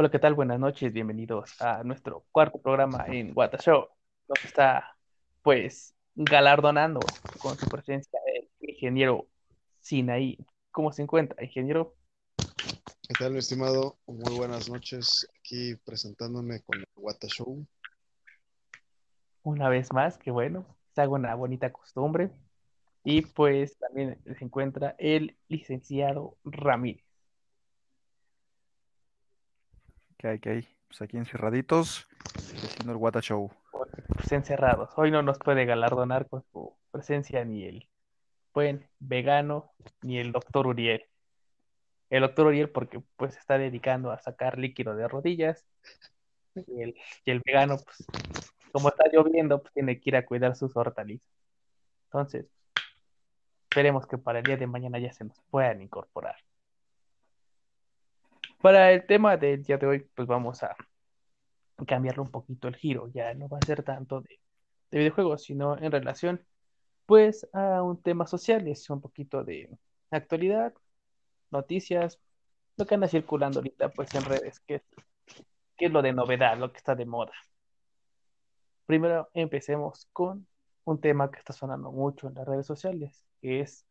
Hola, ¿qué tal? Buenas noches, bienvenidos a nuestro cuarto programa en What Show. Nos está, pues, galardonando con su presencia el ingeniero Sinaí. ¿Cómo se encuentra, ingeniero? ¿Qué tal, mi estimado? Muy buenas noches. Aquí presentándome con el What Show. Una vez más, que bueno, se haga una bonita costumbre. Y pues también se encuentra el licenciado Ramírez. ¿Qué hay, qué hay? Pues aquí encerraditos, haciendo el Wata Show. Pues encerrados. Hoy no nos puede galardonar con su presencia ni el buen vegano ni el doctor Uriel. El doctor Uriel porque pues está dedicando a sacar líquido de rodillas. Y el, y el vegano, pues, como está lloviendo, pues tiene que ir a cuidar sus hortalizas. Entonces, esperemos que para el día de mañana ya se nos puedan incorporar. Para el tema del día de hoy, pues vamos a cambiarle un poquito el giro. Ya no va a ser tanto de, de videojuegos, sino en relación, pues, a un tema social. Es un poquito de actualidad, noticias, lo que anda circulando ahorita, pues, en redes, que, que es lo de novedad, lo que está de moda. Primero empecemos con un tema que está sonando mucho en las redes sociales, que es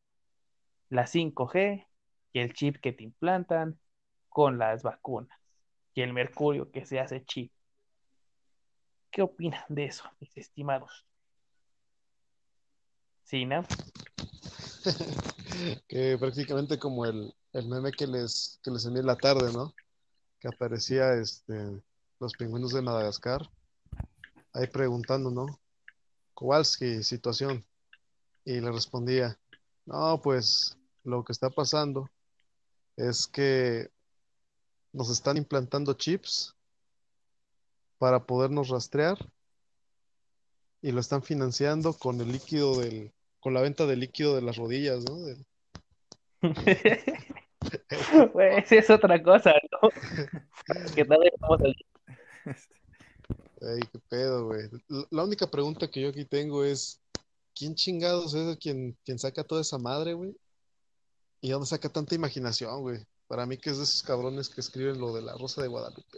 la 5G y el chip que te implantan con las vacunas y el mercurio que se hace chip. ¿Qué opinan de eso, mis estimados? ¿Sí, no? que prácticamente como el, el, meme que les, que les envié en la tarde, ¿no? Que aparecía este, los pingüinos de Madagascar, ahí preguntando, ¿no? Kowalski, situación. Y le respondía, no, pues lo que está pasando es que nos están implantando chips para podernos rastrear y lo están financiando con el líquido del, con la venta del líquido de las rodillas, ¿no? Del... pues es otra cosa, ¿no? que tal vez vamos a... Ay, qué pedo, güey. La única pregunta que yo aquí tengo es, ¿quién chingados es quien, quien saca toda esa madre, güey? ¿Y dónde saca tanta imaginación, güey? Para mí que es de esos cabrones que escriben lo de la Rosa de Guadalupe.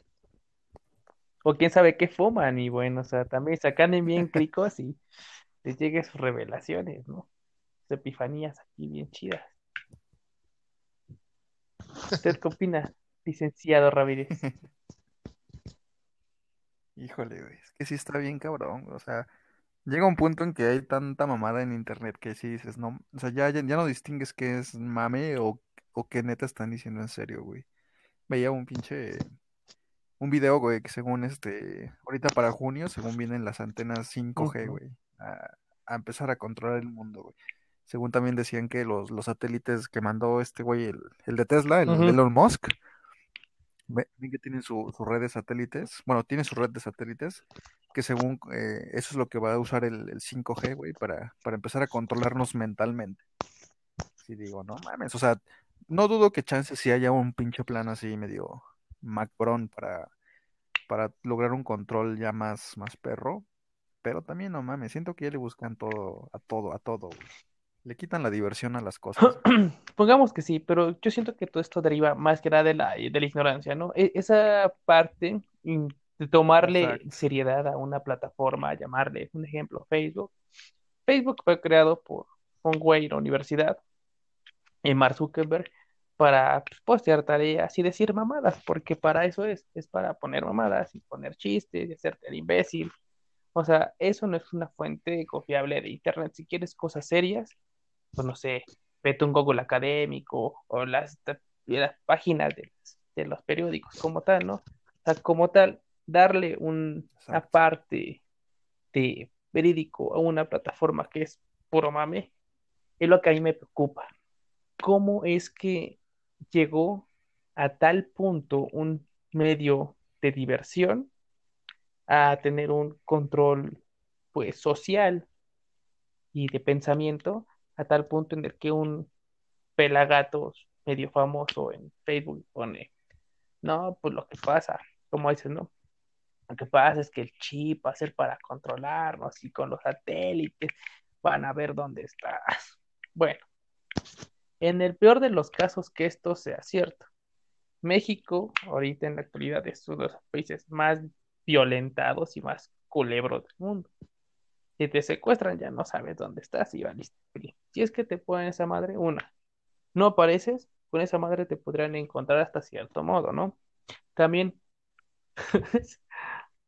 O quién sabe qué fuman y bueno, o sea, también sacan bien cricos y les lleguen sus revelaciones, ¿no? Sus epifanías aquí bien chidas. ¿Usted qué opina, licenciado Ramírez? Híjole, güey, es que sí está bien cabrón, o sea, llega un punto en que hay tanta mamada en internet que sí dices, no, o sea, ya, ya, ya no distingues qué es mame o, o qué neta están diciendo en serio, güey. Veía un pinche, un video, güey, que según este, ahorita para junio, según vienen las antenas 5G, Ujú. güey, a, a empezar a controlar el mundo, güey. Según también decían que los, los satélites que mandó este güey, el, el de Tesla, el Ujú. Elon Musk, ve- ven que tienen su, su red de satélites, bueno, tiene su red de satélites, que según eh, eso es lo que va a usar el, el 5G, güey, para, para empezar a controlarnos mentalmente. Sí, digo, no mames, o sea, no dudo que chance si haya un pinche plan así medio macbrón para, para lograr un control ya más, más perro, pero también no mames, siento que ya le buscan todo, a todo, a todo, güey. Le quitan la diversión a las cosas. Pongamos que sí, pero yo siento que todo esto deriva más que nada de la, de la ignorancia, ¿no? E- esa parte de tomarle Exacto. seriedad a una plataforma, llamarle, un ejemplo, Facebook. Facebook fue creado por un güey en la universidad, y Mark Zuckerberg, para pues, postear tareas y decir mamadas, porque para eso es, es para poner mamadas y poner chistes y hacerte el imbécil. O sea, eso no es una fuente confiable de internet. Si quieres cosas serias, pues no sé, vete un Google académico o las, las páginas de, de los periódicos como tal, ¿no? O sea, como tal, darle un, una parte de verídico a una plataforma que es puro mame, es lo que a mí me preocupa. ¿Cómo es que llegó a tal punto un medio de diversión a tener un control, pues, social y de pensamiento a tal punto en el que un pelagatos medio famoso en Facebook pone, no, pues lo que pasa, como dices, ¿no? Lo que pasa es que el chip va a ser para controlarnos y con los satélites van a ver dónde estás. Bueno, en el peor de los casos que esto sea cierto, México, ahorita en la actualidad, es uno de los países más violentados y más culebros del mundo. Si te secuestran, ya no sabes dónde estás y valiste. Si es que te ponen esa madre, una, no apareces, con esa madre te podrían encontrar hasta cierto modo, ¿no? También,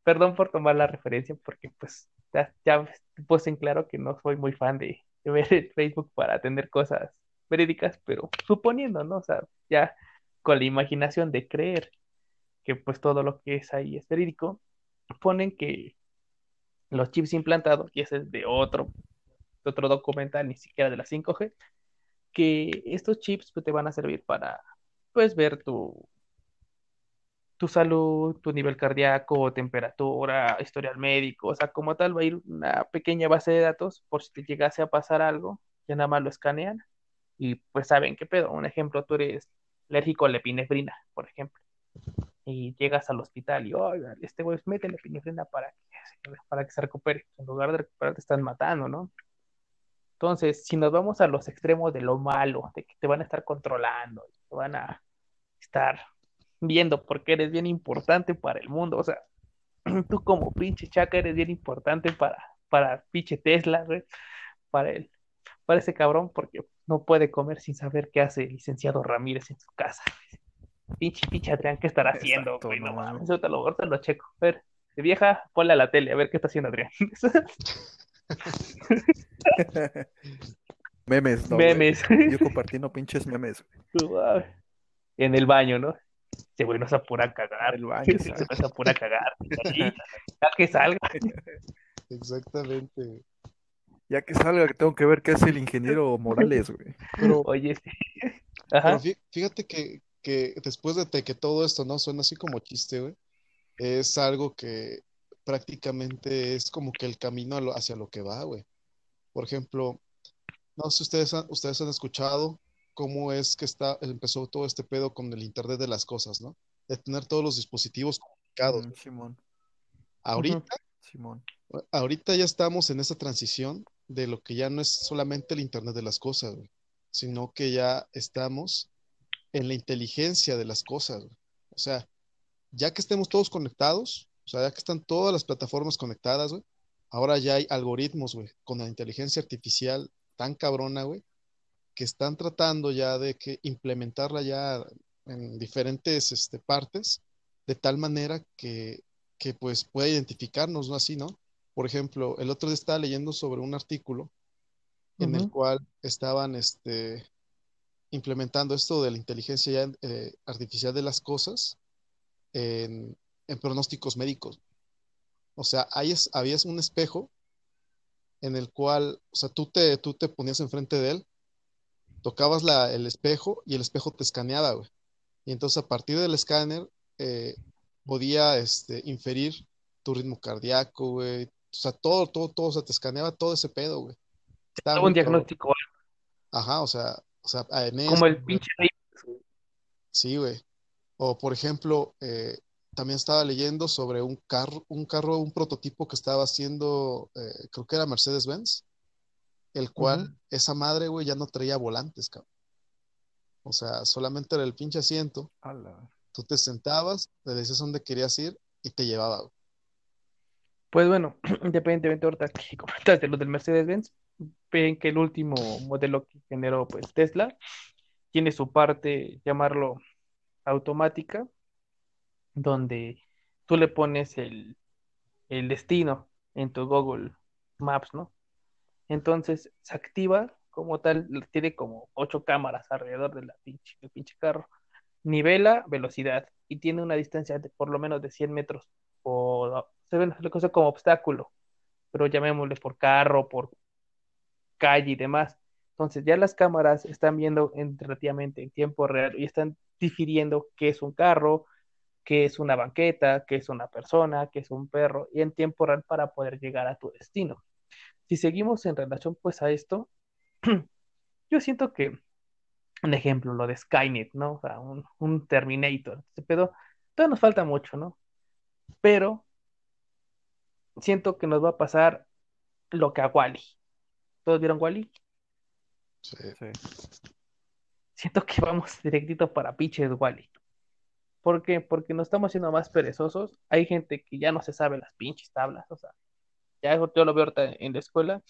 perdón por tomar la referencia, porque pues ya, ya puse en claro que no soy muy fan de, de ver el Facebook para tener cosas verídicas, pero suponiendo, ¿no? O sea, ya con la imaginación de creer que pues todo lo que es ahí es verídico, ponen que los chips implantados, y ese es de otro, otro documental, ni siquiera de la 5G, que estos chips pues, te van a servir para pues ver tu, tu salud, tu nivel cardíaco, temperatura, historial médico, o sea, como tal va a ir una pequeña base de datos por si te llegase a pasar algo, ya nada más lo escanean y pues saben qué pedo. Un ejemplo, tú eres alérgico a la epinefrina, por ejemplo, y llegas al hospital y, oiga, este güey mete la epinefrina para que, para que se recupere. En lugar de recuperar, te están matando, ¿no? Entonces, si nos vamos a los extremos de lo malo, de que te van a estar controlando, te van a estar viendo porque eres bien importante para el mundo, o sea, tú como pinche chaca eres bien importante para, para pinche Tesla, güey, para él, para ese cabrón, porque no puede comer sin saber qué hace el licenciado Ramírez en su casa. Pinche, pinche Adrián, ¿qué estará haciendo, Exacto, güey? No mames, ahorita lo, ahorita lo checo. A ver, vieja, ponle a la tele, a ver qué está haciendo Adrián. Memes, no, güey. Memes. Yo compartiendo pinches memes, güey. en el baño, ¿no? Ese güey no se apura a cagar. En el baño, Se apura a cagar. Que salga. Exactamente. Ya que salga, que tengo que ver qué hace el ingeniero Morales, güey. Pero, Oye, sí. pero fíjate que, que después de que todo esto no suena así como chiste, güey, es algo que prácticamente es como que el camino hacia lo que va, güey. Por ejemplo, no sé si ustedes han, ustedes han escuchado cómo es que está, empezó todo este pedo con el Internet de las cosas, ¿no? De tener todos los dispositivos comunicados. Mm, Simón, Ahorita, Simón. ahorita ya estamos en esa transición de lo que ya no es solamente el Internet de las cosas, güey, sino que ya estamos en la inteligencia de las cosas. O sea, ya que estemos todos conectados, o sea, ya que están todas las plataformas conectadas, güey, ahora ya hay algoritmos, güey, con la inteligencia artificial tan cabrona, güey, que están tratando ya de que implementarla ya en diferentes este, partes, de tal manera que, que pues pueda identificarnos, ¿no? Así, ¿no? Por ejemplo, el otro día estaba leyendo sobre un artículo en el cual estaban este, implementando esto de la inteligencia eh, artificial de las cosas en, en pronósticos médicos. O sea, ahí es, había un espejo en el cual, o sea, tú te, tú te ponías enfrente de él, tocabas la, el espejo y el espejo te escaneaba, güey. Y entonces a partir del escáner eh, podía este, inferir tu ritmo cardíaco, güey. O sea, todo, todo, todo, o sea, te escaneaba todo ese pedo, güey. Estaba un diagnóstico Ajá, o sea, o sea, como el güey. pinche Matrix, Sí, güey. O por ejemplo, eh, también estaba leyendo sobre un carro, un carro, un prototipo que estaba haciendo, eh, creo que era Mercedes-Benz, el cual esa madre, güey, ya no traía volantes, cabrón. O sea, solamente era el pinche asiento, Ala. tú te sentabas, le decías dónde querías ir y te llevaba, güey. Pues bueno, independientemente ahorita que comentaste lo del Mercedes-Benz, ven que el último modelo que generó pues Tesla tiene su parte, llamarlo automática, donde tú le pones el, el destino en tu Google Maps, ¿no? Entonces se activa como tal, tiene como ocho cámaras alrededor pinche, del pinche carro. Nivela velocidad y tiene una distancia de por lo menos de 100 metros por, se ve la cosa como obstáculo, pero llamémosle por carro, por calle y demás. Entonces ya las cámaras están viendo en, relativamente en tiempo real y están difiriendo qué es un carro, qué es una banqueta, qué es una persona, qué es un perro, y en tiempo real para poder llegar a tu destino. Si seguimos en relación pues a esto, yo siento que un ejemplo, lo de Skynet, ¿no? O sea, un, un Terminator, pero todavía nos falta mucho, ¿no? Pero siento que nos va a pasar lo que a Wally. ¿Todos vieron Wally? Sí. Sí. Siento que vamos directito para pinches Wally. ¿Por qué? Porque nos estamos haciendo más perezosos. Hay gente que ya no se sabe las pinches tablas, o sea, ya yo lo veo ahorita en la escuela,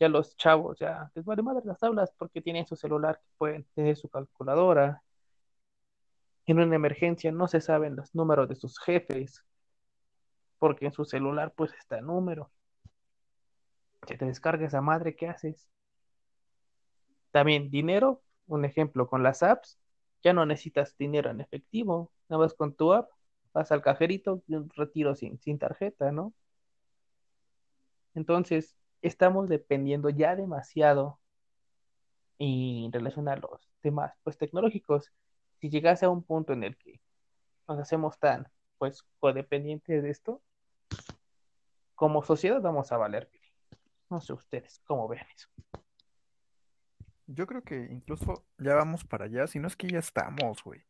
ya los chavos ya les vale madre las tablas porque tienen su celular, que pueden tener su calculadora. En una emergencia no se saben los números de sus jefes, porque en su celular pues está el número. Si te descarga esa madre, ¿qué haces? También dinero, un ejemplo con las apps, ya no necesitas dinero en efectivo, nada más con tu app, vas al cajerito y un retiro sin, sin tarjeta, ¿no? Entonces, estamos dependiendo ya demasiado en relación a los temas pues tecnológicos. Si llegase a un punto en el que nos hacemos tan pues codependientes de esto, como sociedad vamos a valer. No sé ustedes cómo ven eso. Yo creo que incluso ya vamos para allá, si no es que ya estamos, güey.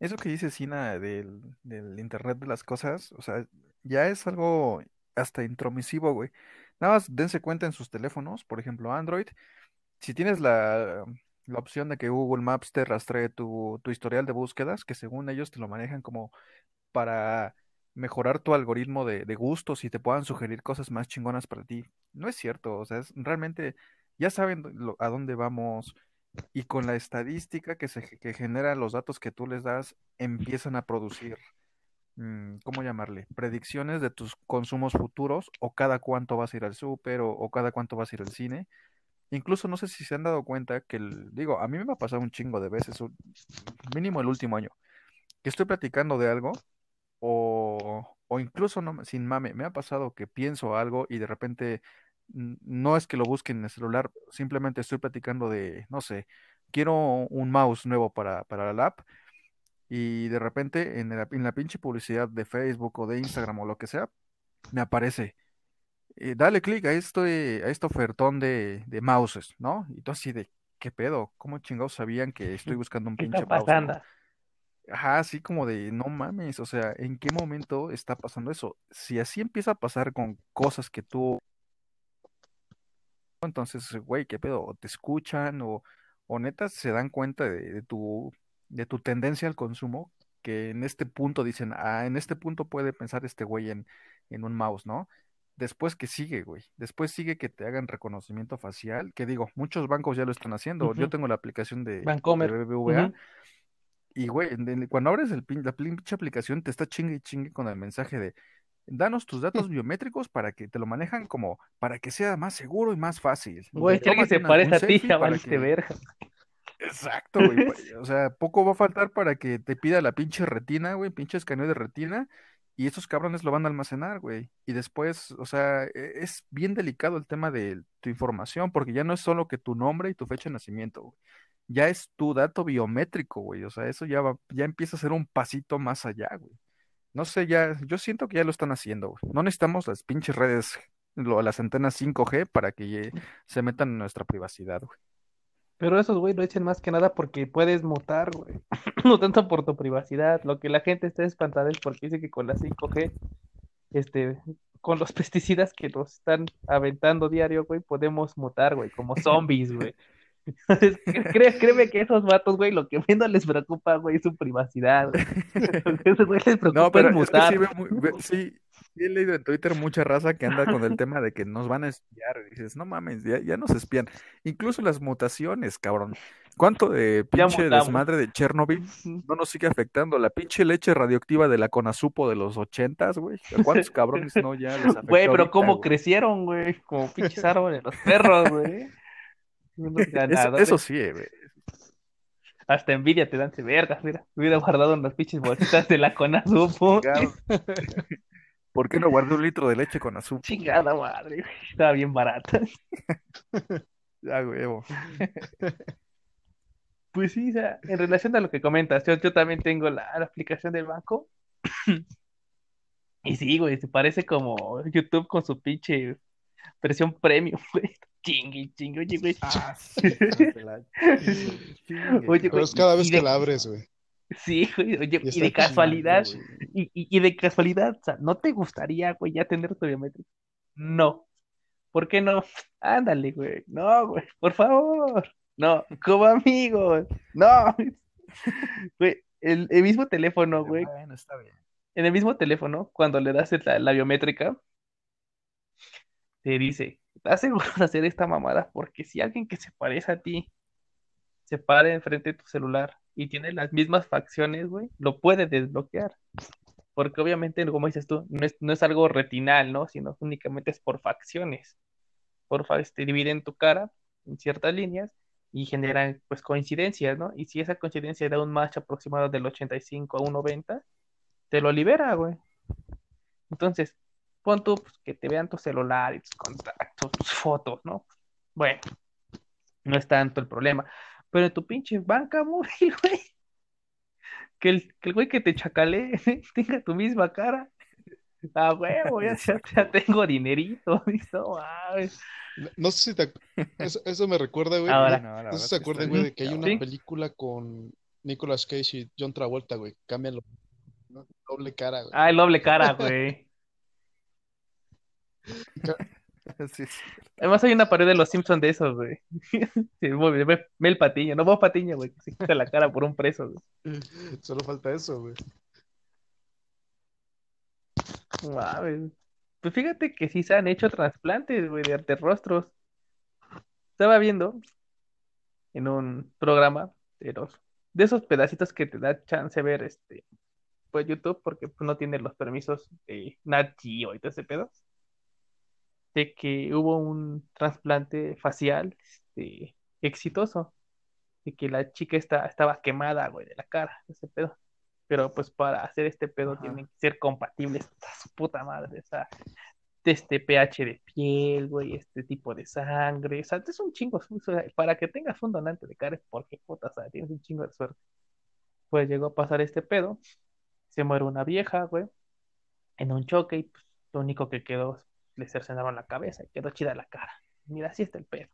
Eso que dice Sina del, del Internet de las cosas, o sea, ya es algo hasta intromisivo, güey. Nada más dense cuenta en sus teléfonos, por ejemplo, Android, si tienes la, la opción de que Google Maps te rastree tu, tu historial de búsquedas, que según ellos te lo manejan como para mejorar tu algoritmo de, de gustos y te puedan sugerir cosas más chingonas para ti. No es cierto, o sea, es, realmente ya saben a dónde vamos y con la estadística que se que genera los datos que tú les das, empiezan a producir, mm, ¿cómo llamarle? Predicciones de tus consumos futuros o cada cuánto vas a ir al súper o, o cada cuánto vas a ir al cine. Incluso no sé si se han dado cuenta que, el- digo, a mí me ha pasado un chingo de veces, mínimo el último año, que estoy platicando de algo o, o incluso no, sin mame, me ha pasado que pienso algo y de repente no es que lo busque en el celular, simplemente estoy platicando de, no sé, quiero un mouse nuevo para, para la lap y de repente en la, en la pinche publicidad de Facebook o de Instagram o lo que sea, me aparece, eh, dale clic a este, a este ofertón de, de mouses, ¿no? Y tú así de, ¿qué pedo? ¿Cómo chingados sabían que estoy buscando un ¿Qué pinche mouse, no? Ajá, así como de, no mames, o sea, ¿en qué momento está pasando eso? Si así empieza a pasar con cosas que tú, entonces, güey, ¿qué pedo? O te escuchan o, o neta se dan cuenta de, de tu, de tu tendencia al consumo, que en este punto dicen, ah, en este punto puede pensar este güey en, en un mouse, ¿no? Después que sigue, güey. Después sigue que te hagan reconocimiento facial, que digo, muchos bancos ya lo están haciendo. Yo tengo la aplicación de. BBVA. Y, güey, cuando abres el pin- la pinche aplicación, te está chingue y chingue con el mensaje de, danos tus datos biométricos para que te lo manejan como, para que sea más seguro y más fácil. Güey, Tómate se parece a ti, valiste que... verga. Exacto, güey. O sea, poco va a faltar para que te pida la pinche retina, güey, pinche escaneo de retina, y esos cabrones lo van a almacenar, güey. Y después, o sea, e- es bien delicado el tema de tu información, porque ya no es solo que tu nombre y tu fecha de nacimiento, güey. Ya es tu dato biométrico, güey. O sea, eso ya va, ya empieza a ser un pasito más allá, güey. No sé, ya, yo siento que ya lo están haciendo, güey. No necesitamos las pinches redes, lo- las antenas 5G para que se metan en nuestra privacidad, güey. Pero esos, güey, lo dicen más que nada porque puedes mutar, güey. No tanto por tu privacidad. Lo que la gente está espantada es porque dice que con la 5G, este, con los pesticidas que nos están aventando diario, güey, podemos mutar, güey, como zombies, güey. Entonces, créeme que esos vatos, güey, lo que menos les preocupa, güey, es su privacidad, güey. Les No, preocupa es pero es que sí, veo muy- sí, sí he leído en Twitter mucha raza que anda con el tema de que nos van a espiar. Y dices, no mames, ya, ya nos espían. Incluso las mutaciones, cabrón. ¿Cuánto de pinche desmadre de Chernobyl no nos sigue afectando? La pinche leche radioactiva de la Conasupo de los ochentas, güey. ¿A cuántos cabrones no ya les afectó Güey, pero ahorita, cómo güey? crecieron, güey, como pinches árboles, los perros, güey. Eso, eso sí, eh, güey. Hasta envidia te dan de vergas, mira. Hubiera guardado unas pinches bolsitas de la. Chingado. ¿Por qué no guardé un litro de leche con azúcar? Chingada madre, güey. Estaba bien barata. Ya, huevo. Pues sí, o sea, en relación a lo que comentas, yo, yo también tengo la, la aplicación del banco. Y sí, güey, se parece como YouTube con su pinche versión premium, güey. Chingue, chingue, oye, güey. Ah, sí. Oye, Pero güey, es cada y- vez que de- la abres, güey. Sí, güey, oye, Y y está de casualidad, chingando, y, y, y de casualidad, o sea, ¿no te gustaría, güey, ya tener tu biométrico? No. ¿Por qué no? Ándale, güey. No, güey, por favor. No, como amigos. No. Güey, el, el mismo teléfono, güey, Bueno, está bien. en el mismo teléfono, cuando le das la, la biométrica, te dice, ¿estás seguro de hacer esta mamada? Porque si alguien que se parece a ti se para enfrente de tu celular y tiene las mismas facciones, güey, lo puede desbloquear. Porque obviamente, como dices tú, no es, no es algo retinal, ¿no? Sino únicamente es por facciones. Por fa- te dividen tu cara en ciertas líneas y generan, pues, coincidencias, ¿no? Y si esa coincidencia da un match aproximado del 85 a un 90, te lo libera, güey. Entonces, pon tú pues, que te vean tu celular y tus contactos, tus fotos, ¿no? Bueno, no es tanto el problema. Pero en tu pinche banca móvil, güey, que el, que el güey que te chacalee tenga tu misma cara. Ah, huevo, ya, ya, tengo dinerito. No, no sé si te... Eso, eso me recuerda, güey. Ahora. No, No sé si se acuerdan, güey, de que hay una Sí. película con Nicolas Cage y John Travolta, güey. Cambian lo... ¿no? Doble cara, güey. Ah, el doble cara, güey. Sí, sí. Además hay una pared de los Simpsons de esos, güey. Sí, Mel Patiño, no Bob Patiño, güey, que se quita la cara por un preso, güey. Solo falta eso, güey. Mames. Pues fíjate que sí se han hecho trasplantes, güey, de arte rostros. Estaba viendo en un programa de los, de esos pedacitos que te da chance de ver este, pues YouTube, porque pues, no tiene los permisos de Nat Geo y todo ese pedo, de que hubo un trasplante facial este, exitoso, de que la chica está, estaba quemada, güey, de la cara, ese pedo. Pero pues para hacer este pedo Ajá. tienen que ser compatibles su puta madre, o sea, de este pH de piel, güey, este tipo de sangre, o sea, es un chingo, o sea, para que tengas un donante de cara es porque puta, o sea, tienes un chingo de suerte. Pues llegó a pasar este pedo, se muere una vieja, güey, en un choque y pues lo único que quedó, le cercenaron la cabeza y quedó chida la cara. Mira, así está el pedo.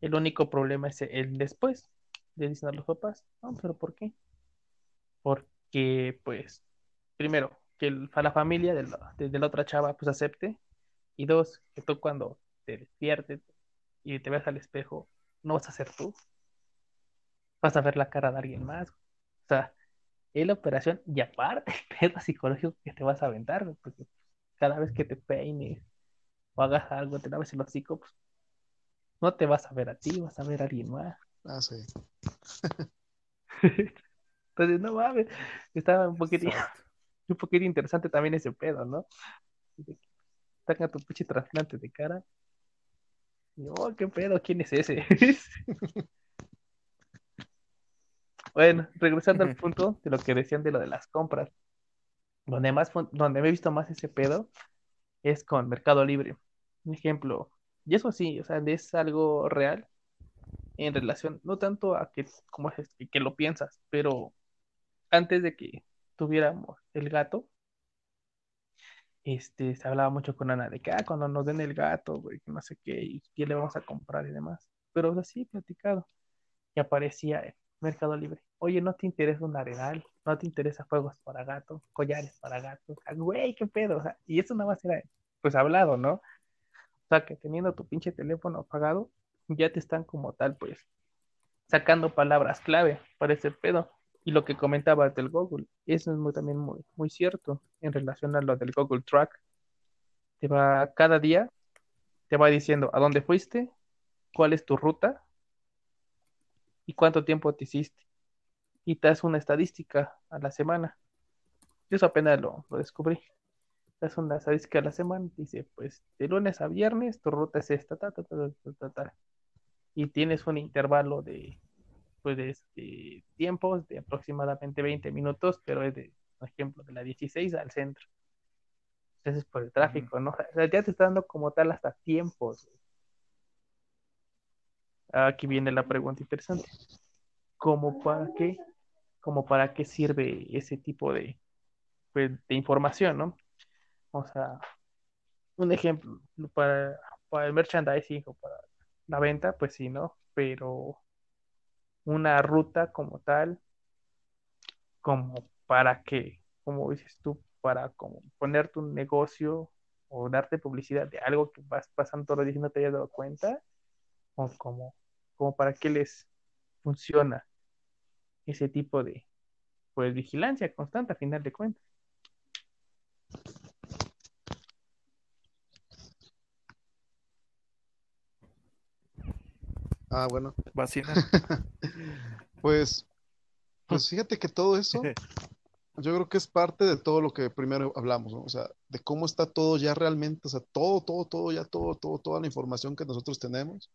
El único problema es el después. Le dicen a los papás, no, pero ¿por qué? Porque, pues, primero, que el- a la familia de la, de- de la otra chava, pues, acepte. Y dos, que tú cuando te despiertes y te veas al espejo, no vas a ser tú. Vas a ver la cara de alguien más. O sea, es la operación y aparte el pedo psicológico que te vas a aventar, porque cada vez que te peines o hagas algo, te laves el hocico, pues, no te vas a ver a ti, vas a ver a alguien más. Ah, sí. Entonces, no mames, estaba un poquito, un poquito interesante también ese pedo, ¿no? Saca tu pinche trasplante de cara. Y, oh, qué pedo, ¿quién es ese? Bueno, regresando al punto de lo que decían de lo de las compras. Donde más, donde me he visto más ese pedo es con Mercado Libre. Un ejemplo, y eso sí, o sea, es algo real en relación, no tanto a que, como es, que, lo piensas, pero antes de que tuviéramos el gato, este, se hablaba mucho con Ana de que, ah, cuando nos den el gato, güey, no sé qué, y qué le vamos a comprar y demás. Pero o sea, sí, platicado. Y aparecía en Mercado Libre. Oye, ¿no te interesa un arenal? ¿No te interesa juegos para gato? ¿Collares para gato? Ah, güey, qué pedo. O sea, y eso nada más era, pues, hablado, ¿no? O sea, que teniendo tu pinche teléfono apagado, ya te están como tal, pues, sacando palabras clave para ese pedo. Y lo que comentabas del Google, eso es muy, también muy, muy cierto en relación a lo del Google Track. Te va, cada día, te va diciendo a dónde fuiste, cuál es tu ruta y cuánto tiempo te hiciste. Y te hace una estadística a la semana. Yo eso apenas lo, lo descubrí. Te hace una estadística a la semana. Dice, pues, de lunes a viernes, tu ruta es esta, ta, ta, ta, ta, ta. Y tienes un intervalo de, pues, de este, tiempos de aproximadamente 20 minutos, pero es de, por ejemplo, de la 16 al centro. Entonces es por el tráfico, ¿no? O sea, ya te está dando como tal hasta tiempos. Aquí viene la pregunta interesante. ¿Cómo para qué? ¿Cómo para qué sirve ese tipo de, pues, de información, ¿no? O sea, un ejemplo, para, para el merchandising o para la venta, pues sí, ¿no? Pero una ruta como tal, como para qué, como dices tú, para como ponerte un negocio o darte publicidad de algo que vas pasando todos los días y no te hayas dado cuenta, o como, como para qué les funciona ese tipo de, pues vigilancia constante a final de cuentas. Ah, bueno. Vacina. Pues, pues fíjate que todo eso, yo creo que es parte de todo lo que primero hablamos, ¿no? O sea, de cómo está todo ya realmente, o sea, todo, todo, todo, ya todo, todo, toda la información que nosotros tenemos,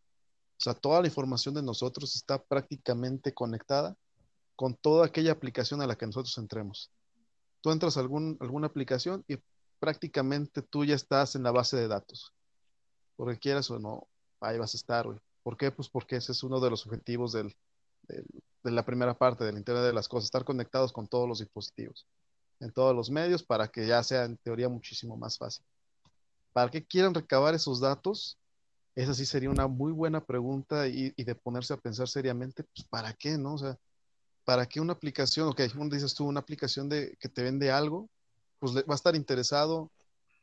o sea, toda la información de nosotros está prácticamente conectada con toda aquella aplicación a la que nosotros entremos. Tú entras a alguna aplicación y prácticamente tú ya estás en la base de datos. Porque quieras o no, ahí vas a estar. ¿Por qué? Pues porque ese es uno de los objetivos de la primera parte del Internet de las Cosas, estar conectados con todos los dispositivos, en todos los medios, para que ya sea en teoría muchísimo más fácil. ¿Para qué quieren recabar esos datos? Esa sí sería una muy buena pregunta y, y de ponerse a pensar seriamente, pues ¿para qué, no? O sea, ¿para qué una aplicación, ok, como dices tú, una aplicación de, que te vende algo, pues va a estar interesado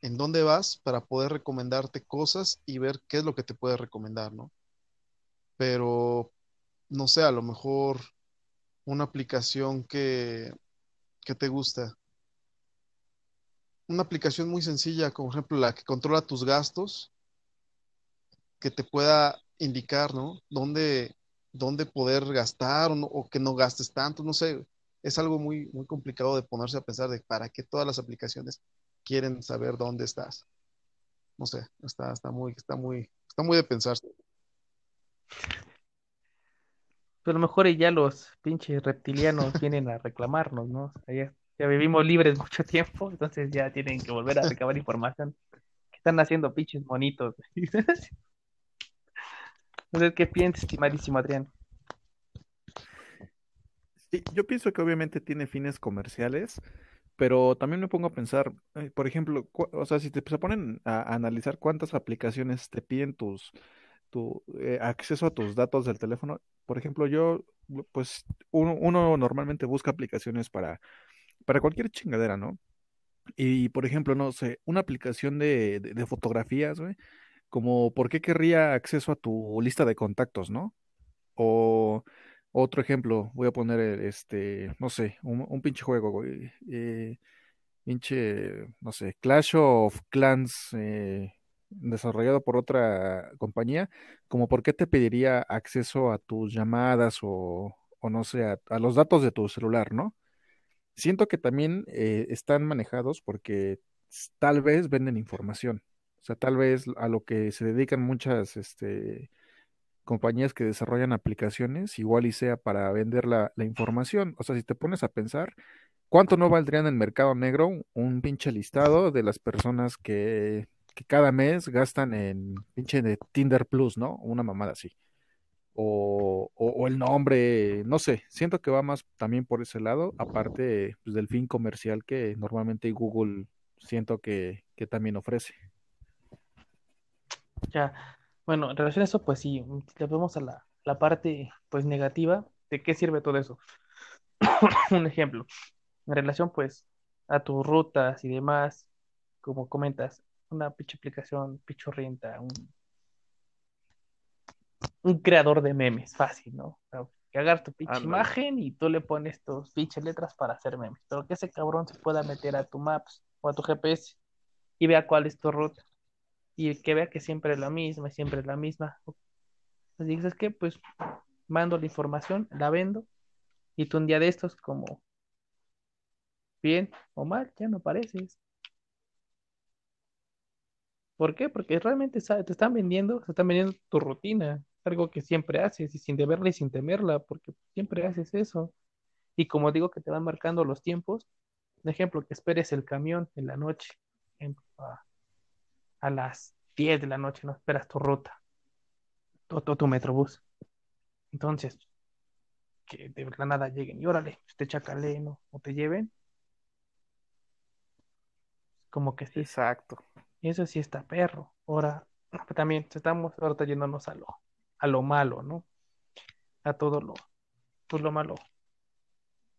en dónde vas para poder recomendarte cosas y ver qué es lo que te puede recomendar, ¿no? Pero, no sé, a lo mejor una aplicación que, que te gusta. Una aplicación muy sencilla, como por ejemplo la que controla tus gastos, que te pueda indicar, ¿no? Dónde, dónde poder gastar o, no- o que no gastes tanto, no sé. Es algo muy, muy complicado de ponerse a pensar de para qué todas las aplicaciones quieren saber dónde estás. No sé, está, está muy, está muy, está muy de pensarse. Pero a lo mejor ya los pinches reptilianos vienen a reclamarnos, ¿no? O sea, ya, ya vivimos libres mucho tiempo, entonces ya tienen que volver a recabar información. ¿Qué están haciendo pinches monitos? Entonces, ¿qué piensas, estimadísimo Adrián? Sí, yo pienso que obviamente tiene fines comerciales, pero también me pongo a pensar, eh, por ejemplo, o sea, si te se ponen a, analizar cuántas aplicaciones te piden tus, tu eh, acceso a tus datos del teléfono, por ejemplo, yo, pues, uno, uno normalmente busca aplicaciones para, para cualquier chingadera, ¿no? Y, por ejemplo, no sé, una aplicación de, de, de fotografías, güey, como, ¿por qué querría acceso a tu lista de contactos, ¿no? O otro ejemplo, voy a poner el, este, no sé, un, pinche juego, güey. eh, pinche, no sé, Clash of Clans eh, desarrollado por otra compañía, como por qué te pediría acceso a tus llamadas o, no sé, a, los datos de tu celular, ¿no? Siento que también eh, están manejados porque tal vez venden información. Sea, tal vez a lo que se dedican muchas, este, compañías que desarrollan aplicaciones, igual y sea para vender la, la información. O sea, si te pones a pensar, ¿cuánto no valdría en el mercado negro un, un pinche listado de las personas que, que cada mes gastan en pinche de Tinder Plus, ¿no? Una mamada así. O, o, o el nombre, no sé, siento que va más también por ese lado, aparte pues, del fin comercial que normalmente Google siento que, que también ofrece. Ya, bueno, en relación a eso, pues sí, le vemos a la, la parte pues negativa, ¿de qué sirve todo eso? Un ejemplo, en relación pues a tus rutas y demás, como comentas, una pinche aplicación pichorrienta, un, un creador de memes, fácil, ¿no? O sea, que agarras tu pinche imagen y tú le pones tus pinches letras para hacer memes, pero que ese cabrón se pueda meter a tu Maps o a tu GPS y vea cuál es tu ruta y que vea que siempre es la misma, siempre es la misma. Pues dices que pues mando la información, la vendo y tú un día de estos como bien o mal, ya no apareces. ¿Por qué? Porque realmente te están vendiendo, se están vendiendo tu rutina, algo que siempre haces y sin deberla y sin temerla, porque siempre haces eso. Y como digo que te van marcando los tiempos, un ejemplo, que esperes el camión en la noche, ejemplo, a, a las 10 de la noche, no esperas tu ruta, tu, tu, tu metrobús. Entonces, que de la nada lleguen y órale, pues, te chacaleen ¿no? o te lleven, como que sí, Exacto. eso sí está perro. Ahora, también estamos ahorita yéndonos a lo, a lo malo, ¿no? A todo lo, pues lo malo,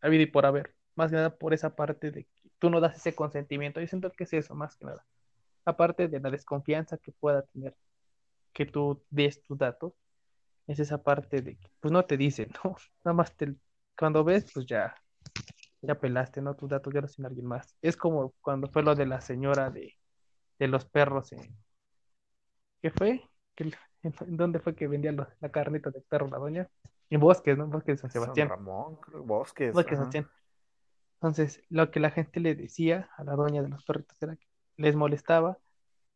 habido y por haber. Más que nada por esa parte de que tú no das ese consentimiento. Yo siento que es eso, más que nada. Aparte de la desconfianza que pueda tener que tú des tus datos, es esa parte de que, pues no te dicen, ¿no? Nada más te, cuando ves, pues ya ya pelaste, ¿no? Tus datos ya los tiene alguien más. Es como cuando fue lo de la señora de, de los perros en... ¿Qué fue? ¿Qué- en, dónde fue que vendía los- la carnita de perro la doña? En Bosques, ¿no? En Bosques de San Sebastián. San Ramón, creo, Bosques. Bosques de ajá. Sebastián. Entonces, lo que la gente le decía a la doña de los perritos era que les molestaba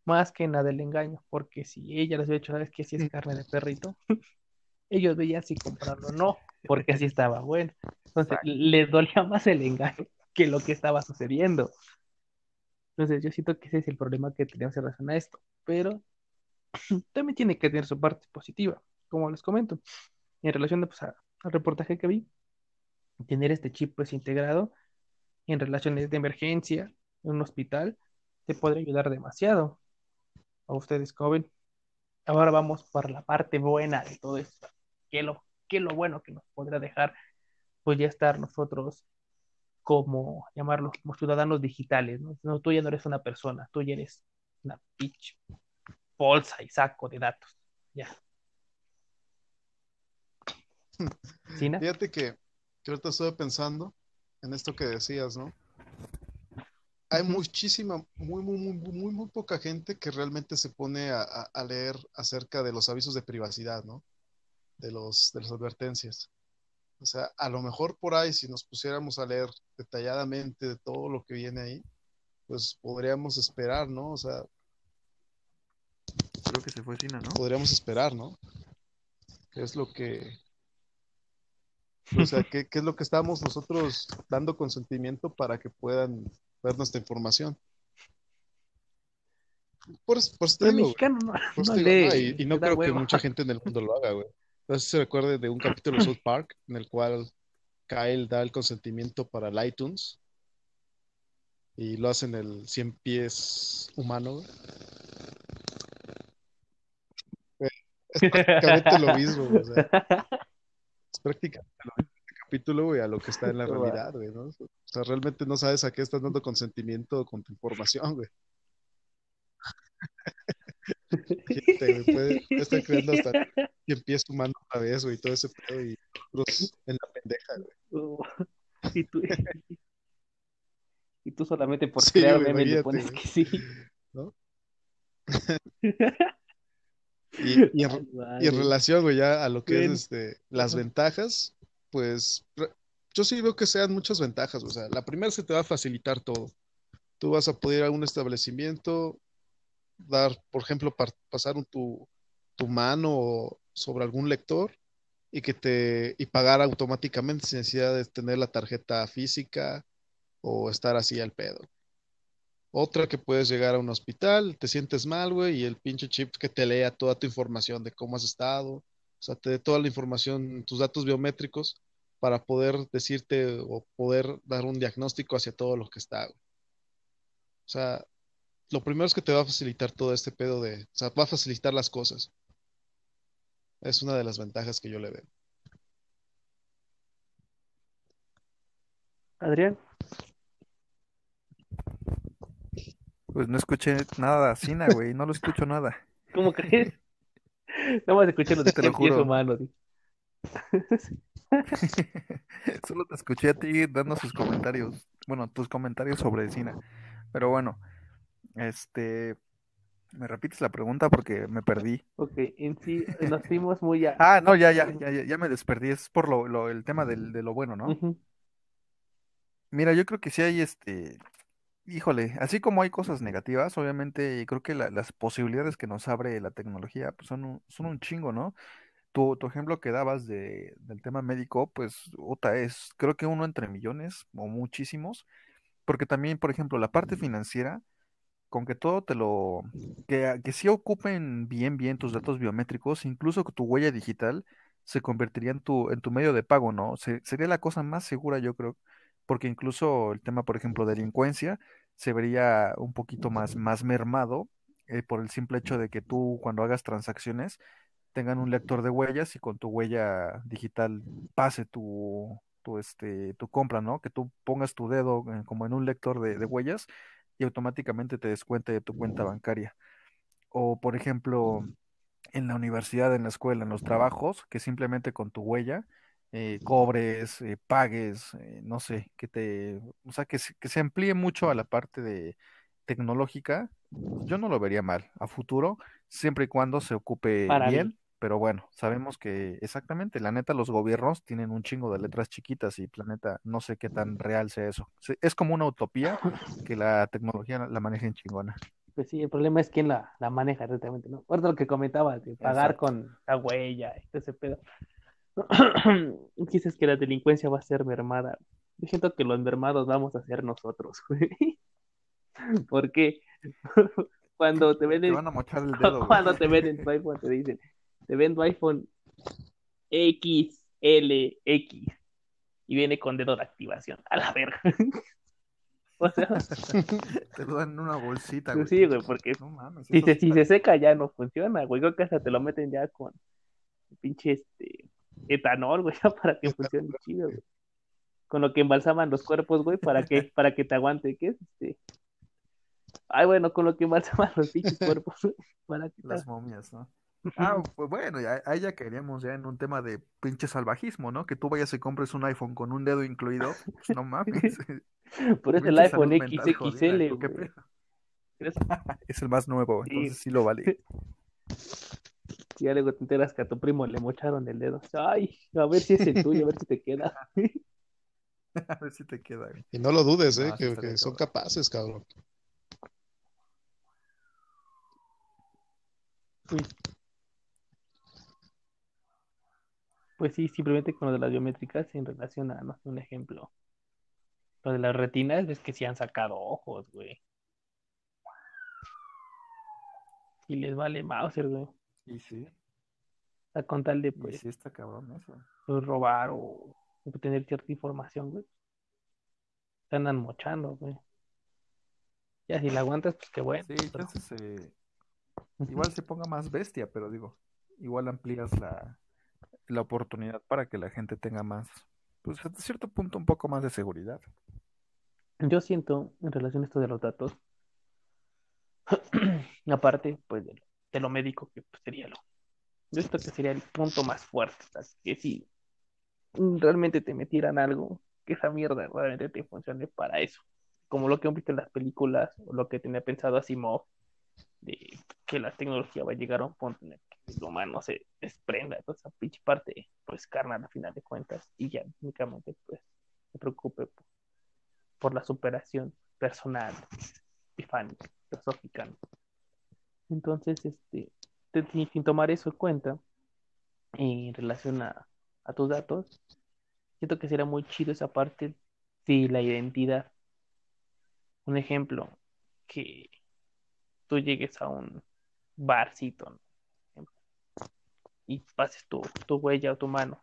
más que nada el engaño, porque si ella les había dicho, ¿sabes qué? Si es carne de perrito, ellos veían si comprarlo o no, porque así estaba bueno. Entonces, Exacto. les dolía más el engaño que lo que estaba sucediendo. Entonces, yo siento que ese es el problema que tenemos en relación a esto, pero también tiene que tener su parte positiva, como les comento. En relación de, pues, a- al reportaje que vi, tener este chip pues integrado en relaciones de emergencia en un hospital te podría ayudar demasiado a ustedes, joven. Ahora vamos por la parte buena de todo esto. ¿Qué es lo, qué es lo bueno que nos podrá dejar? Pues ya estar nosotros como, llamarlo, como ciudadanos digitales, ¿no? No, tú ya no eres una persona, tú ya eres una pitch, bolsa y saco de datos. Ya. ¿Sina? Fíjate que, que ahorita estuve pensando en esto que decías, ¿no? Hay muchísima, muy, muy, muy, muy, muy, poca gente que realmente se pone a leer acerca de los avisos de privacidad, ¿no? De los, de las advertencias. O sea, a lo mejor por ahí, si nos pusiéramos a leer detalladamente de todo lo que viene ahí, pues podríamos esperar, ¿no? O sea, Creo que se fue Sina, ¿no? podríamos esperar, ¿no? ¿Qué es lo que, o sea, qué, qué es lo que estamos nosotros dando consentimiento para que puedan ver nuestra información? Por, por te digo, mexicano no, Por no te digo, no, y, y no creo que hueva. mucha gente en el mundo lo haga, güey. Si se recuerde de un capítulo de South Park en el cual Kyle da el consentimiento para el iTunes y lo hacen el 100 pies humano, güey. Es prácticamente lo mismo, o sea, es prácticamente lo mismo capítulo, güey, a lo que está en la realidad, güey, ¿no? O sea, realmente no sabes a qué estás dando consentimiento con tu información, güey. Güey, puede, estar creando hasta 100 pies humano otra vez, güey, todo ese pedo y en la pendeja, güey. Y tú, y tú solamente por Sí, crear memes le pones que sí. ¿No? Y, y en, y relación, güey, ya a lo que es este, las ventajas, pues yo sí veo que sean muchas ventajas. O sea, la primera se te va a facilitar todo. Tú vas a poder ir a un establecimiento, dar, por ejemplo, pasar un- tu, tu mano sobre algún lector y que te y pagar automáticamente sin necesidad de tener la tarjeta física o estar así al pedo. Otra que puedes llegar a un hospital, te sientes mal, güey, y el pinche chip que te lea toda tu información de cómo has estado, o sea, te dé toda la información, tus datos biométricos, para poder decirte o poder dar un diagnóstico hacia todo lo que está, güey. O sea, lo primero es que te va a facilitar todo este pedo de, o sea, va a facilitar las cosas. Es una de las ventajas que yo le veo. Adrián, Pues no escuché nada de Sina, güey, no lo escucho nada. ¿cómo crees? No vas a escuchar los de Te lo 100 pies juro. humanos. Solo te escuché a ti dando sus comentarios, bueno, tus comentarios sobre Sina. Pero bueno, este, ¿me repites la pregunta porque me perdí? Ok, en sí nos fuimos muy a... Ah, no, ya, ya, ya, ya, me desperdí, es por lo, lo- el tema del, de lo bueno, ¿no? Mira, yo creo que sí hay este, híjole, así como hay cosas negativas, obviamente creo que la- las posibilidades que nos abre la tecnología pues son un, son un chingo, ¿no? Tu, tu ejemplo que dabas de, del tema médico, pues, otra es, creo que uno entre millones o muchísimos, porque también, por ejemplo, la parte financiera, con que todo te lo, que, que sí ocupen bien, bien tus datos biométricos, incluso que tu huella digital se convertiría en tu, en tu medio de pago, ¿no? Se- sería la cosa más segura, yo creo, porque incluso el tema, por ejemplo, delincuencia, se vería un poquito más, más mermado eh, por el simple hecho de que tú, cuando hagas transacciones, tengan un lector de huellas y con tu huella digital pase tu, tu, este, tu compra, ¿no? Que tú pongas tu dedo como en un lector de, de huellas y automáticamente te descuente de tu cuenta bancaria. O, por ejemplo, en la universidad, en la escuela, en los trabajos, que simplemente con tu huella eh, cobres, eh, pagues, eh, no sé, que te, o sea, que se, que se amplíe mucho a la parte de tecnológica, yo no lo vería mal a futuro, siempre y cuando se ocupe Para bien, mí. pero bueno, sabemos que exactamente, la neta, los gobiernos tienen un chingo de letras chiquitas y planeta, no sé qué tan real sea eso. Es como una utopía que la tecnología la manejen chingona. Pues sí, el problema es quién la, la maneja directamente, ¿no? Ahorita lo que comentabas de pagar Exacto. con la huella ese pedo. Dices que la delincuencia va a ser mermada. Yo siento que los mermados vamos a ser nosotros, güey. Porque cuando te Te venden, van a mochar el dedo, güey. cuando te venden tu iPhone, te dicen, te vendo iPhone XLX y viene con dedo de activación. A la verga. O sea, Te lo dan en una bolsita, pues güey. sí, güey, porque No mames, si se seca ya no funciona, güey. Creo que hasta te lo meten ya con pinche este etanol, güey, ya para que funcione chido, güey. Con lo que embalsaman los cuerpos, güey, para que, para que te aguante, ¿qué es este? Ay, bueno, con lo que embalsaman los pinches cuerpos, güey, para que Las momias, ¿no? Ah, pues bueno, ya, ahí ya caeríamos ya en un tema de pinche salvajismo, ¿no? Que tú vayas y compres un iPhone con un dedo incluido, pues no mames. Por eso el iPhone jodida, XXL, ¿o qué güey. Es el más nuevo, Sí. entonces sí lo vale. Si ya luego te enteras que a tu primo le mocharon el dedo. Ay, a ver si es el tuyo, a ver si te queda. A ver si te queda. güey. Y no lo dudes, ¿eh? No, que, son capaces, cabrón. Uy. Pues sí, simplemente con lo de las biométricas en relación a, no un ejemplo. Lo de las retinas es que sí han sacado ojos, güey. Y les vale Mauser, güey. Y sí, A con tal de, y pues, sí está cabrón eso. pues, robar o obtener cierta información, güey. Te andan mochando, güey. Ya si la aguantas, pues qué bueno. Sí, pero- chances se- igual se ponga más bestia, pero digo, igual amplías la, la oportunidad para que la gente tenga más, pues hasta cierto punto un poco más de seguridad. Yo siento, en relación a esto de los datos, aparte, pues, de de lo médico, que pues, sería lo. Yo siento que sería el punto más fuerte. sea, que si realmente te metieran algo, que esa mierda realmente te funcione para eso. Como lo que hemos visto en las películas, o lo que tenía pensado Asimov, de que la tecnología va a llegar a un punto en el que el humano se desprenda de toda esa pinche parte, pues, carnal, a final de cuentas, y ya únicamente, pues, se preocupe por por la superación personal, epifánica, filosófica. Entonces, este, te- sin tomar eso en cuenta, en relación a, a tus datos, siento que sería muy chido esa parte de la identidad. Un ejemplo, que tú llegues a un barcito, ¿no? y pases tu, tu huella o tu mano.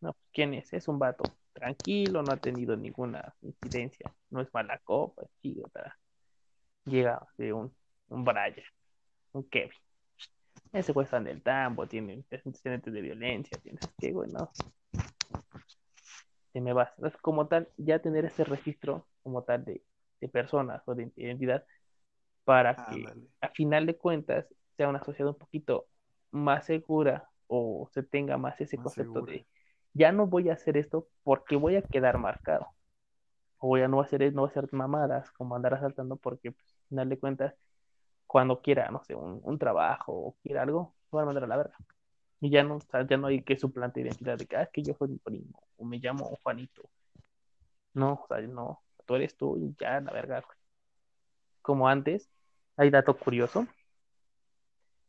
No, pues, ¿quién es? Es un vato tranquilo, no ha tenido ninguna incidencia, no es mala copa, chido. Llega de un, un Brian, un Kevin. Ese güey está en el tambo, tiene antecedentes de violencia, tiene que, güey, no. Te me vas. Entonces, como tal, ya tener ese registro como tal de, de personas o de identidad para que Ándale. a final de cuentas sea una sociedad un poquito más segura o se tenga más ese Más concepto segura. de ya no voy a hacer esto porque voy a quedar marcado o ya no voy a hacer no a hacer mamadas como andar asaltando porque pues, al final de cuentas cuando quiera no sé un, un trabajo o quiera algo me van a mandar a la verga. Y ya no sea, ya no hay que suplante identidad de que, ah, es que yo soy mi primo o me llamo Juanito no o sea no tú eres tú y ya la verga como antes hay dato curioso.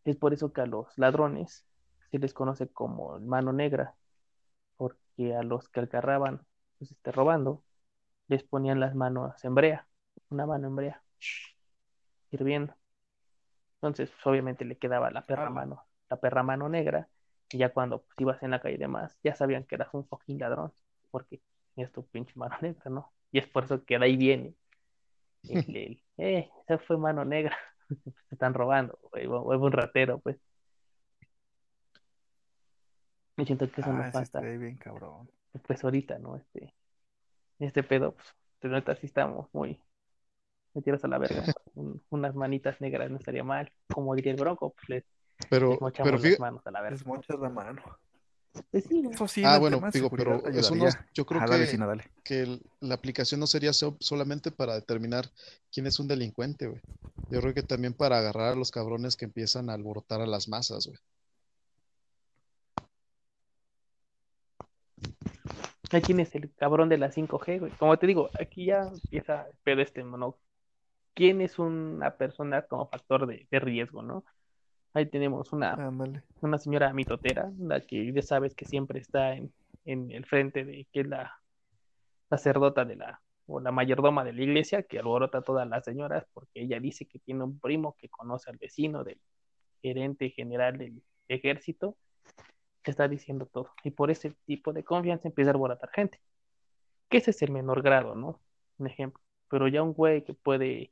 Es por eso que a los ladrones se les conoce como mano negra, porque a los que agarraban, pues esté robando, les ponían las manos en brea, una mano en brea, hirviendo. Entonces, pues, obviamente le quedaba la perra mano, la perra mano negra, y ya cuando pues, ibas en la calle y demás, ya sabían que eras un fucking ladrón, porque es tu pinche mano negra, ¿no? Y es por eso que de ahí viene el, el, eh, esa fue mano negra, te están robando, güey, un ratero, pues. Me siento que eso Ah, nos estaría bien cabrón. pues ahorita, ¿no? Este, este pedo, pues, de neta sí estamos muy metidos a la verga. Un- unas manitas negras no estaría mal, como diría el Bronco, pues les, Pero, les mochamos pero las manos a la verga. Les mochas la mano. Pues sí. Eso sí, Ah, bueno, digo, pero eso no, yo creo Ah, dale, que, que el- la aplicación no sería so- solamente para determinar quién es un delincuente, güey. Yo creo que también para agarrar a los cabrones que empiezan a alborotar a las masas, güey. Ahí tienes el cabrón de la 5G, güey. Como te digo, aquí ya empieza el pedo este, ¿no? ¿Quién es una persona como factor de, de riesgo, no? Ahí tenemos una, una señora mitotera, la que ya sabes que siempre está en, en el frente de que es la sacerdota de la, o la mayordoma de la iglesia, que alborota a todas las señoras porque ella dice que tiene un primo que conoce al vecino del gerente general del ejército, que está diciendo todo. Y por ese tipo de confianza empieza a alborotar gente. Que ese es el menor grado, ¿no? Un ejemplo. Pero ya un güey que puede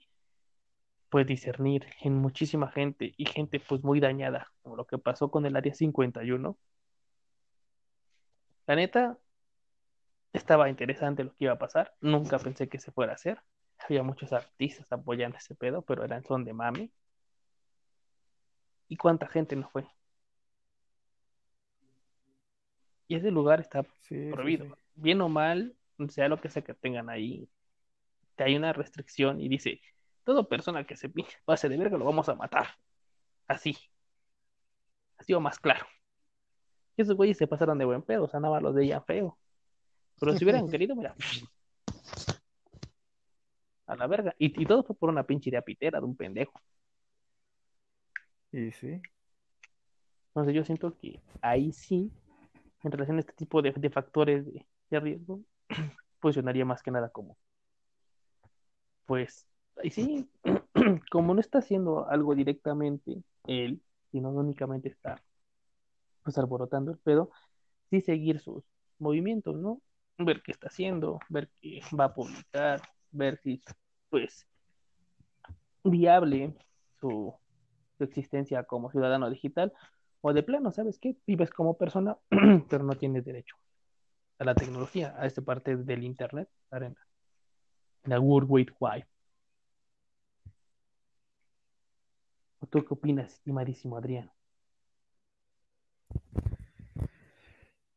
puede discernir en muchísima gente y gente pues muy dañada, como lo que pasó con el área 51. La neta, estaba interesante lo que iba a pasar, nunca pensé que se fuera a hacer. Había muchos artistas apoyando ese pedo, pero eran son de mami. ¿Y cuánta gente no fue? Y ese lugar está Sí, sí, prohibido. sí. Bien o mal, sea lo que sea que tengan ahí, hay una restricción y dice, toda persona que se pinche pase de verga lo vamos a matar. Así. Así o más claro. Y esos güeyes se pasaron de buen pedo, o sea, nada más los veían feo. Pero si hubieran querido, mira, a la verga. Y, y todo fue por una pinche idea pitera de un pendejo. Y sí. Entonces yo siento que ahí sí, en relación a este tipo de, de factores de, de riesgo, funcionaría más que nada como, pues, ahí sí, como no está haciendo algo directamente él, sino únicamente está, pues, alborotando el pedo, sí seguir sus movimientos, ¿no? Ver qué está haciendo, ver qué va a publicar, ver si, pues, viable su, su existencia como ciudadano digital, o de plano, ¿sabes qué? Vives como persona, pero no tienes derecho a la tecnología, a esta parte del Internet, en la, World Wide Wide. Tú qué opinas, estimadísimo Adrián?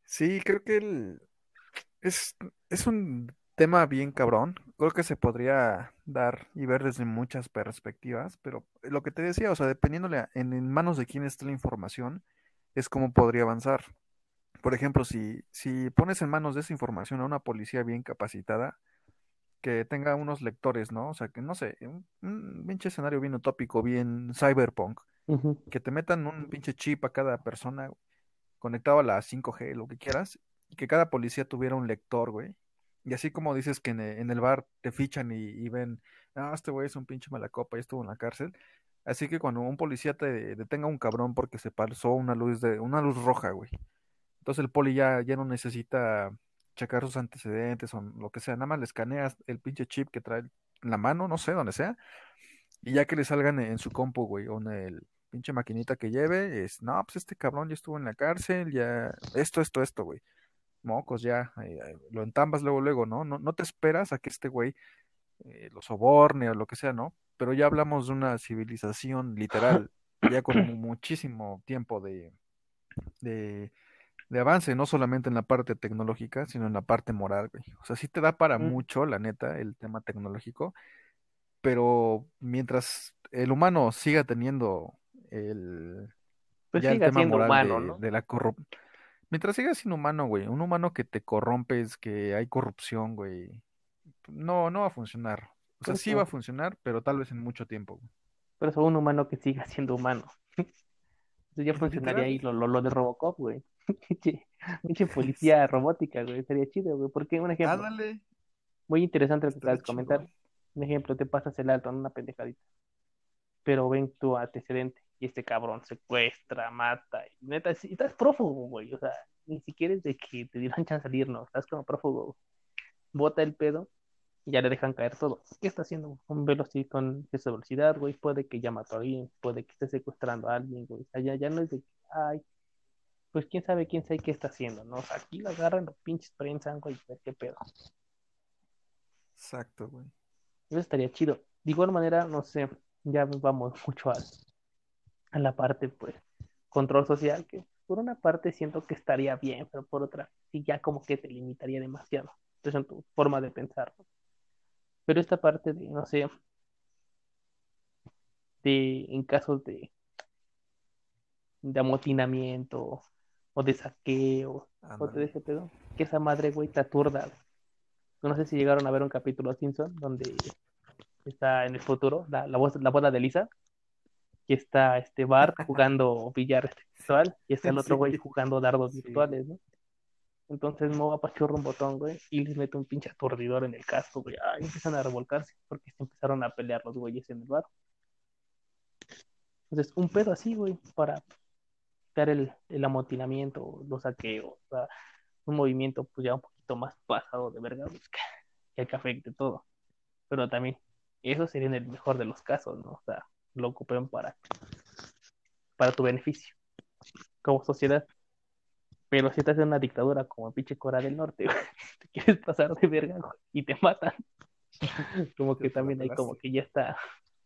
Sí, creo que el... es, es un tema bien cabrón. Creo que se podría dar y ver desde muchas perspectivas, pero lo que te decía, o sea, en, en manos de quién está la información, es cómo podría avanzar. Por ejemplo, si, si pones en manos de esa información a una policía bien capacitada, que tenga unos lectores, ¿no? O sea, que no sé, un, un pinche escenario bien utópico, bien cyberpunk, que te metan un pinche chip a cada persona conectado a la 5G, lo que quieras, y que cada policía tuviera un lector, güey. Y así como dices que en, e- en el bar te fichan y, y ven, ah, este güey es un pinche malacopa y estuvo en la cárcel. Así que cuando un policía te detenga a un cabrón porque se pasó una luz de, una luz roja, güey. Entonces el poli ya, ya no necesita checar sus antecedentes o lo que sea, nada más le escaneas el pinche chip que trae en la mano, no sé, donde sea, y ya que le salgan en su compu, güey, o en el pinche maquinita que lleve, es, no, pues este cabrón ya estuvo en la cárcel, ya, esto, esto, esto, güey. Mocos, ya, eh, eh, lo entambas luego, luego, ¿no? No, no te esperas a que este güey eh, lo soborne o lo que sea, ¿no? Pero ya hablamos de una civilización literal, ya con mu- muchísimo tiempo de, de, de avance, no solamente en la parte tecnológica, sino en la parte moral, güey. O sea, sí te da para Mm. mucho, la neta, el tema tecnológico, pero mientras el humano siga teniendo el, Pues ya el siga tema siendo moral humano, de, ¿no? de la corrupción, mientras siga siendo humano, güey, un humano que te corrompes, que hay corrupción, güey, no, no va a funcionar. O sea, Por sí va a funcionar, pero tal vez en mucho tiempo, güey. por eso un humano que siga siendo humano. Entonces ya funcionaría ahí lo, lo, lo de Robocop, güey. Pinche policía robótica, güey. Sería chido, güey. Porque, un ejemplo, muy interesante lo que acabas de comentar. Un ejemplo, te pasas el alto en una pendejadita. pero ven tu antecedente y este cabrón secuestra, mata, y neta, si estás prófugo, güey, o sea, ni siquiera es de que te dieran chance de salir, no, estás como prófugo, bota el pedo y ya le dejan caer todo. ¿Qué está haciendo? Un velocidad con esa velocidad, güey, puede que ya mató a alguien, puede que esté secuestrando a alguien, güey, o sea, ya, ya no es de que, ay, pues quién sabe, quién sabe qué está haciendo, ¿no? O sea, aquí lo agarran, los pinches prensan, güey, ver qué pedo. Exacto, güey. Eso estaría chido. De igual manera, no sé, ya vamos mucho a, a la parte, pues, control social, que por una parte siento que estaría bien, pero por otra, sí ya como que te limitaría demasiado. Entonces, en tu forma de pensar. ¿no? Pero esta parte de, no sé, de en casos de, de amotinamiento o de saqueo o de ese pedo, que esa madre, güey, te aturda. No sé si llegaron a ver un capítulo de Simpson donde está en el futuro la, la, voz, la boda de Lisa, que está este Bart jugando billar virtual y está el otro Sí. güey jugando dardos Sí. virtuales, ¿no? Entonces Mo apachurra un botón, güey, y les mete un pinche aturdidor en el casco, güey. Ay, empiezan a revolcarse porque se empezaron a pelear los güeyes en el bar. Entonces, un pedo así, güey, para quitar el, el amotinamiento, los saqueos, o sea, un movimiento pues ya un poquito más pasado de verga, pues, que, que afecte todo. Pero también, eso sería en el mejor de los casos, ¿no? O sea, lo ocupen para, para tu beneficio, como sociedad. Pero si estás en una dictadura como pinche Corea del Norte, te quieres pasar de verga y te matan. Como que también ahí como que ya está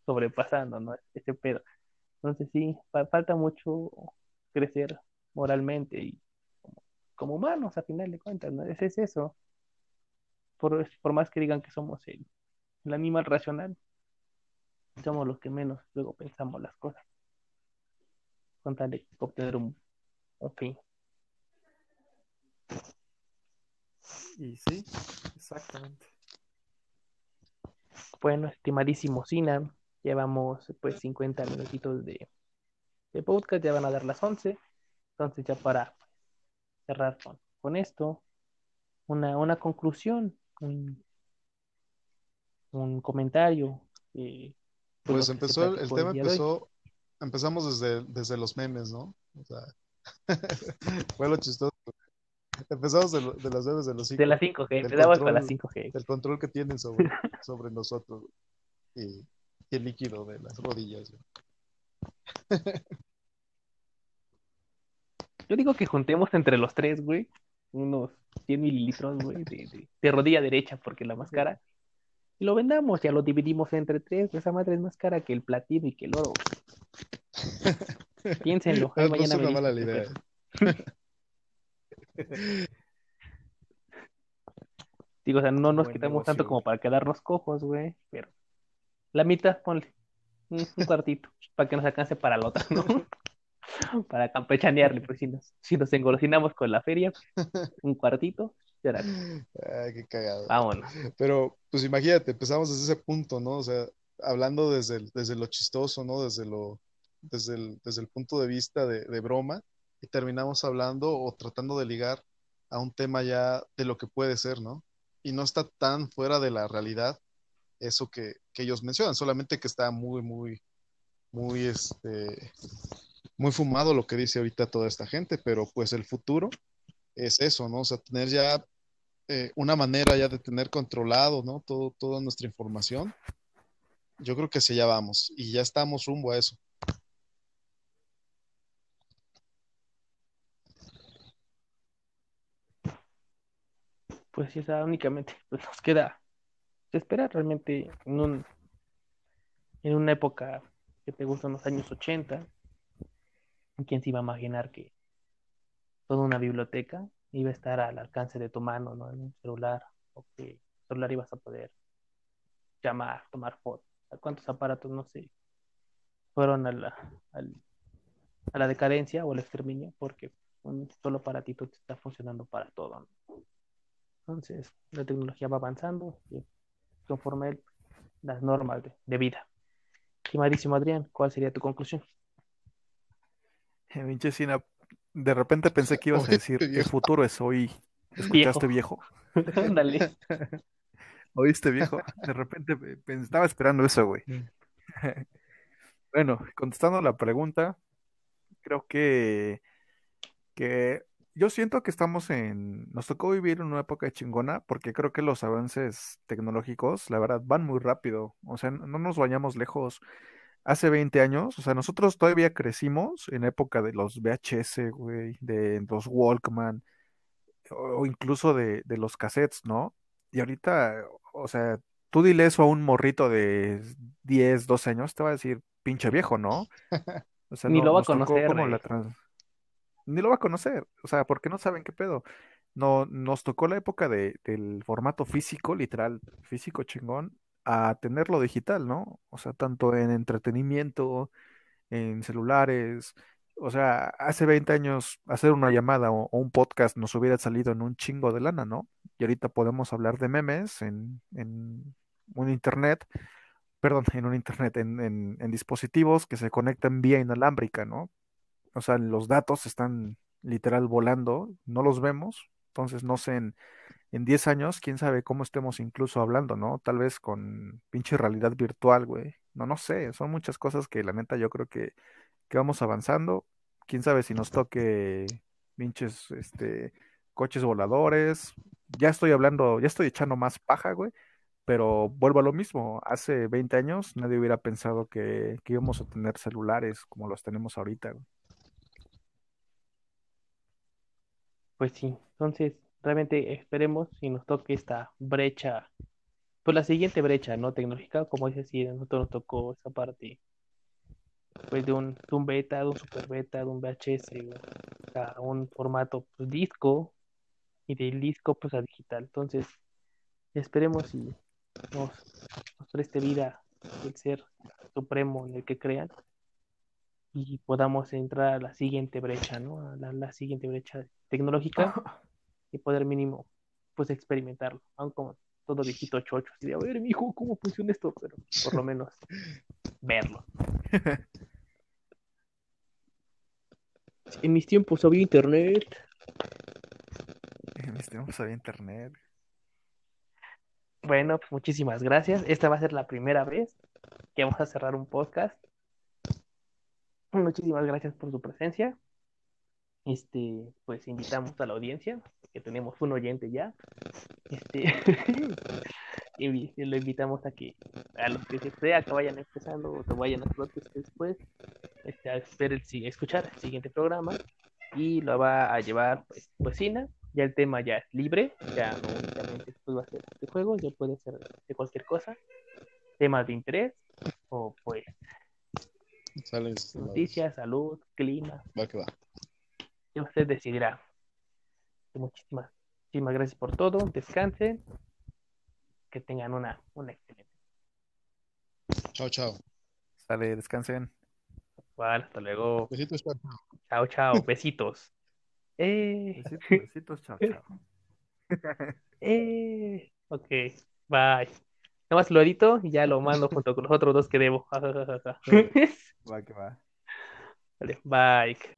sobrepasando, ¿no? Ese pedo. Entonces sí, fa- falta mucho crecer moralmente y como, como humanos a final de cuentas, ¿no? Ese es eso. Por, por más que digan que somos el, el animal racional, somos los que menos luego pensamos las cosas. Con tal de obtener un, un fin. Y sí, exactamente. Bueno, estimadísimo Sina, llevamos pues 50 minutitos de, de podcast, ya van a dar las 11. Entonces ya para cerrar con, con esto, una, una conclusión, un, un comentario. eh, Pues se empezó, el, el tema de hoy. empezó, empezamos desde, desde los memes, ¿no? O sea, fue lo chistoso. Empezamos de, de los memes de los De cinco, la 5G, del empezamos con la control- 5G. del control que tienen sobre, sobre nosotros y, y el líquido de las rodillas. güey. Yo digo que juntemos entre los tres, güey, unos 100 mililitros, güey, de, de- de rodilla derecha, porque la más cara. Y lo vendamos, ya lo dividimos entre tres. Esa madre es más cara que el platino y que el oro. güey. Piénsenlo. No, mañana me suena mala idea. Digo, o sea, no nos Buen quitamos tanto como para quedarnos cojos, güey, pero la mitad, ponle un, cuartito, para que nos alcance para la otra, ¿no? Para campechanearle, pues si nos, si nos engolosinamos con la feria, un cuartito, ahora, Ay, qué cagado. vámonos. Pero, pues imagínate, empezamos desde ese punto, ¿no? O sea, hablando desde, el- desde lo chistoso, ¿no? Desde lo, desde el, desde el punto de vista de, de broma, y terminamos hablando o tratando de ligar a un tema ya de lo que puede ser, ¿no? Y no está tan fuera de la realidad eso que, que ellos mencionan, solamente que está muy, muy, muy, este, muy fumado lo que dice ahorita toda esta gente, pero pues el futuro es eso, ¿no? O sea, tener ya eh, una manera ya de tener controlado, ¿no? Todo, toda nuestra información. Yo creo que hacia allá vamos y ya estamos rumbo a eso. Pues sí, sea, únicamente pues, nos queda esperar realmente en un en una época que te gustan los años 80. ¿Quién se iba a imaginar que toda una biblioteca iba a estar al alcance de tu mano, ¿no? En un celular, o que el celular ibas a poder llamar, tomar fotos. ¿Cuántos aparatos, no sé, fueron a la, a la decadencia o al exterminio? Porque un solo aparatito está funcionando para todo. Entonces, la tecnología va avanzando y conforme las normas de, de vida. Estimadísimo Adrián, ¿cuál sería tu conclusión? Eh, de repente pensé que ibas a decir, el futuro es hoy. ¿Escuchaste viejo? Ándale. ¿Oíste viejo? De repente pe- pe- estaba esperando eso, güey. Mm. Bueno, contestando la pregunta, creo que, que yo siento que estamos en, nos tocó vivir en una época chingona porque creo que los avances tecnológicos, la verdad, van muy rápido. O sea, no nos vayamos lejos. Hace 20 años, o sea, nosotros todavía crecimos en época de los VHS, güey, de los Walkman, o, incluso de, de los cassettes, ¿no? Y ahorita, o sea, tú dile eso a un morrito de 10, 12 años, te va a decir pinche viejo, ¿no? O sea, Ni no, lo va a conocer, como la trans... ni lo va a conocer, o sea, porque no saben qué pedo. No, nos tocó la época de, del formato físico, literal, físico chingón, a tenerlo digital, ¿no? O sea, tanto en entretenimiento, en celulares. O sea, hace 20 años hacer una llamada o, o un podcast nos hubiera salido en un chingo de lana, ¿no? Y ahorita podemos hablar de memes en, en un internet, perdón, en un internet, en, en, en dispositivos que se conectan vía inalámbrica, ¿no? O sea, los datos están literal volando, no los vemos, entonces no sé, en, en 10 años, quién sabe cómo estemos incluso hablando, ¿no? Tal vez con pinche realidad virtual, güey. No, no sé, son muchas cosas que la neta yo creo que, que vamos avanzando. Quién sabe si nos toque pinches, este, coches voladores. Ya estoy hablando, ya estoy echando más paja, güey. Pero vuelvo a lo mismo, hace 20 años nadie hubiera pensado que, que íbamos a tener celulares como los tenemos ahorita, güey. Pues sí, entonces realmente esperemos si nos toque esta brecha, pues la siguiente brecha, ¿no? Tecnológica, como dices, si a nosotros nos tocó esa parte, pues de un, de beta, de un super beta, de un VHS, a un formato pues, disco y del disco pues a digital. Entonces, esperemos y nos, nos preste vida el ser supremo en el que crean y podamos entrar a la siguiente brecha, ¿no? A la, la siguiente brecha tecnológica y poder mínimo, pues experimentarlo, aun como todo viejito chocho, así de, a ver, mijo, ¿cómo funciona esto? Pero por lo menos verlo. En mis tiempos había internet. En mis tiempos había internet. Bueno, pues muchísimas gracias. Esta va a ser la primera vez que vamos a cerrar un podcast. Muchísimas gracias por su presencia. Este, pues invitamos a la audiencia, que tenemos un oyente ya. Este, y lo invitamos a que a los que sea que vayan empezando o que vayan a podcast después, este, a ver el, escuchar el siguiente programa y lo va a llevar pues Cocina. Ya el tema ya es libre, ya no únicamente pues, va a ser de juego, ya puede ser de cualquier cosa, temas de interés o pues Noticias, salud, clima, Va que va. ya usted decidirá. Muchísimas, muchísimas gracias por todo, descansen, que tengan una, una excelente. Chao, chao. Sale, descansen. Vale, hasta luego. Besitos, chao. Chao, chao, besitos. Eh, Besitos, besitos, chao, chao. eh, ok, bye. Nada más lo edito y ya lo mando junto con los otros dos que debo. Va que va. Vale, bye.